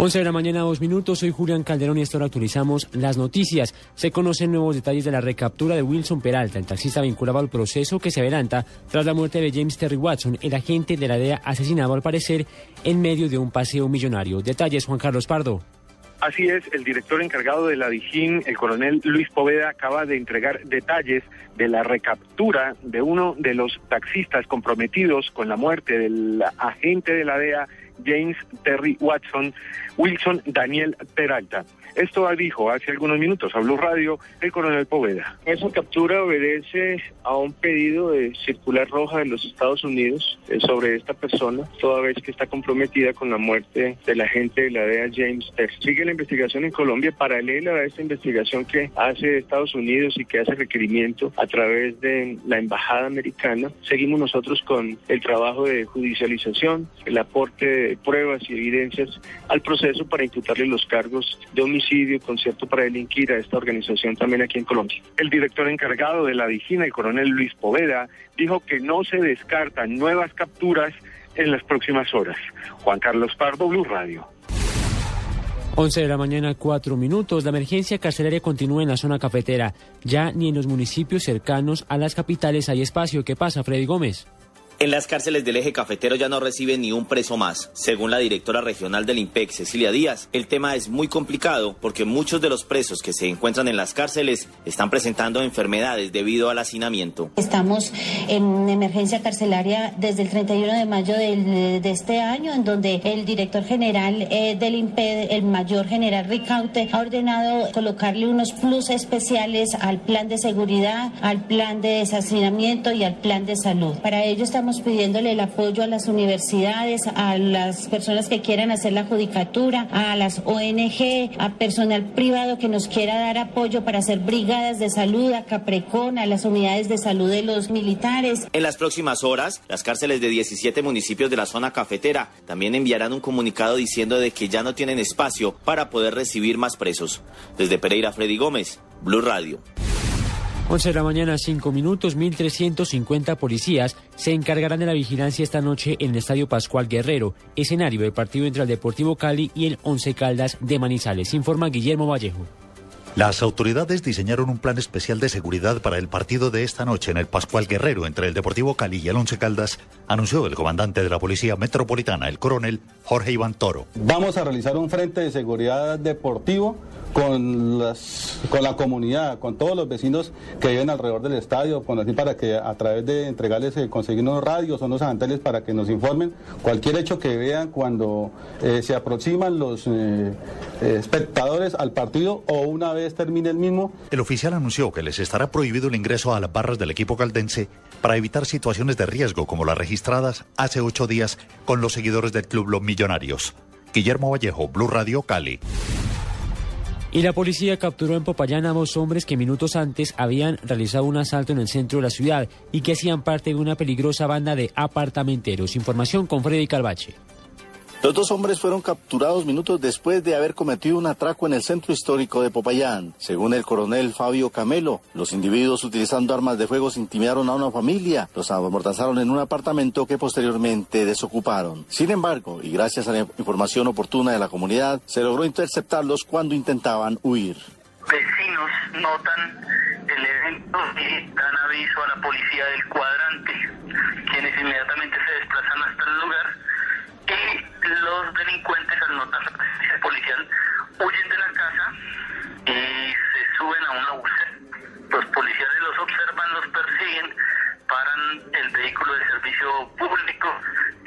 11 de la mañana, dos minutos. Soy Julián Calderón y esta hora actualizamos las noticias. Se conocen nuevos detalles de la recaptura de Wilson Peralta, el taxista vinculado al proceso que se adelanta tras la muerte de James Terry Watson, el agente de la DEA asesinado al parecer en medio de un paseo millonario. Detalles, Juan Carlos Pardo. Así es, el director encargado de la Dijín, el coronel Luis Poveda, acaba de entregar detalles de la recaptura de uno de los taxistas comprometidos con la muerte del agente de la DEA, James Terry Watson, Wilson Daniel Peralta. Esto dijo hace algunos minutos a Blue Radio el coronel Poveda. Esa captura obedece a un pedido de circular roja de los Estados Unidos eh, sobre esta persona, toda vez que está comprometida con la muerte del agente de la DEA James Terry. Sigue la investigación en Colombia paralela a esta investigación que hace Estados Unidos y que hace requerimiento a través de la embajada americana. Seguimos nosotros con el trabajo de judicialización, el aporte de pruebas y evidencias al proceso para imputarle los cargos de homicidio, concierto para delinquir a esta organización también aquí en Colombia. El director encargado de la Vigina, el coronel Luis Poveda, dijo que no se descartan nuevas capturas en las próximas horas. Juan Carlos Pardo, Blue Radio. 11 de la mañana, 4 minutos. La emergencia carcelaria continúa en la zona cafetera. Ya ni en los municipios cercanos a las capitales hay espacio. ¿Qué pasa, Freddy Gómez? En las cárceles del eje cafetero ya no reciben ni un preso más. Según la directora regional del IMPEC, Cecilia Díaz, el tema es muy complicado porque muchos de los presos que se encuentran en las cárceles están presentando enfermedades debido al hacinamiento. Estamos en emergencia carcelaria desde el 31 de mayo de este año, en donde el director general eh, del IMPEC, el mayor general Ricaute, ha ordenado colocarle unos plus especiales al plan de seguridad, al plan de deshacinamiento y al plan de salud. Para ello estamos pidiéndole el apoyo a las universidades, a las personas que quieran hacer la judicatura, a las ONG, a personal privado que nos quiera dar apoyo para hacer brigadas de salud, a Caprecón, a las unidades de salud de los militares. En las próximas horas, las cárceles de 17 municipios de la zona cafetera también enviarán un comunicado diciendo de que ya no tienen espacio para poder recibir más presos. Desde Pereira, Freddy Gómez, Blue Radio. 11 de la mañana, 5 minutos, 1.350 policías se encargarán de la vigilancia esta noche en el Estadio Pascual Guerrero, escenario del partido entre el Deportivo Cali y el Once Caldas de Manizales, informa Guillermo Vallejo. Las autoridades diseñaron un plan especial de seguridad para el partido de esta noche en el Pascual Guerrero entre el Deportivo Cali y el Once Caldas, anunció el comandante de la Policía Metropolitana, el coronel Jorge Iván Toro. Vamos a realizar un frente de seguridad deportivo con, las, con la comunidad, con todos los vecinos que viven alrededor del estadio, con así para que a través de entregarles, eh, conseguir unos radios o unos avanteles para que nos informen cualquier hecho que vean cuando eh, se aproximan los eh, espectadores al partido o una vez termine el mismo. El oficial anunció que les estará prohibido el ingreso a las barras del equipo caldense para evitar situaciones de riesgo como las registradas hace ocho días con los seguidores del club Los Millonarios. Guillermo Vallejo, Blue Radio Cali. Y la policía capturó en Popayán a dos hombres que minutos antes habían realizado un asalto en el centro de la ciudad y que hacían parte de una peligrosa banda de apartamenteros. Información con Freddy Calvache. Los dos hombres fueron capturados minutos después de haber cometido un atraco en el centro histórico de Popayán. Según el coronel Fabio Camelo, los individuos utilizando armas de fuego intimidaron a una familia, los amortazaron en un apartamento que posteriormente desocuparon. Sin embargo, y gracias a la información oportuna de la comunidad, se logró interceptarlos cuando intentaban huir. Vecinos notan el evento y dan aviso a la policía del cuadrante, quienes inmediatamente se desplazan hasta el lugar los delincuentes al notar la presencia policial huyen de la casa y se suben a una búsqueda. Los policiales los observan, los persiguen, paran el vehículo de servicio público,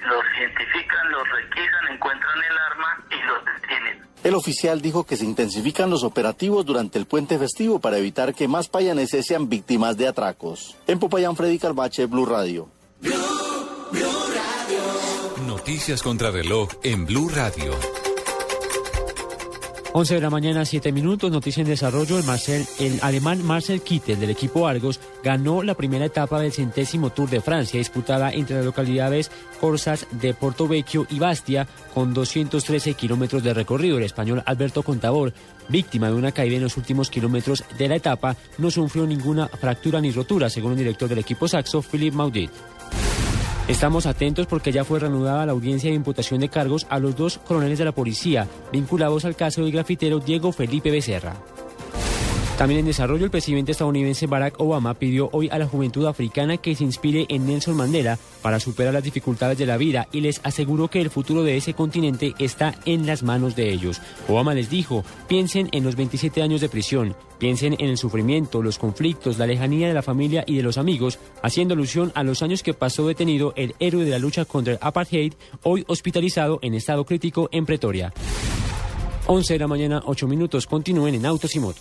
los identifican, los requisan, encuentran el arma y los detienen. El oficial dijo que se intensifican los operativos durante el puente festivo para evitar que más payaneses sean víctimas de atracos. En Popayán, Freddy Carbache, Blue Radio. Noticias contra reloj en Blue Radio. 11 de la mañana, 7 minutos, noticia en desarrollo. El, el alemán Marcel Kittel del equipo Argos ganó la primera etapa del centésimo Tour de Francia, disputada entre las localidades Corsas de Portovecchio y Bastia, con 213 kilómetros de recorrido. El español Alberto Contador, víctima de una caída en los últimos kilómetros de la etapa, no sufrió ninguna fractura ni rotura, según el director del equipo saxo, Philippe Maudit. Estamos atentos porque ya fue reanudada la audiencia de imputación de cargos a los dos coroneles de la policía vinculados al caso del grafitero Diego Felipe Becerra. También en desarrollo, el presidente estadounidense Barack Obama pidió hoy a la juventud africana que se inspire en Nelson Mandela para superar las dificultades de la vida y les aseguró que el futuro de ese continente está en las manos de ellos. Obama les dijo, piensen en los 27 años de prisión, piensen en el sufrimiento, los conflictos, la lejanía de la familia y de los amigos, haciendo alusión a los años que pasó detenido el héroe de la lucha contra el apartheid, hoy hospitalizado en estado crítico en Pretoria. 11 de la mañana, 8 minutos, continúen en Autos y Motos.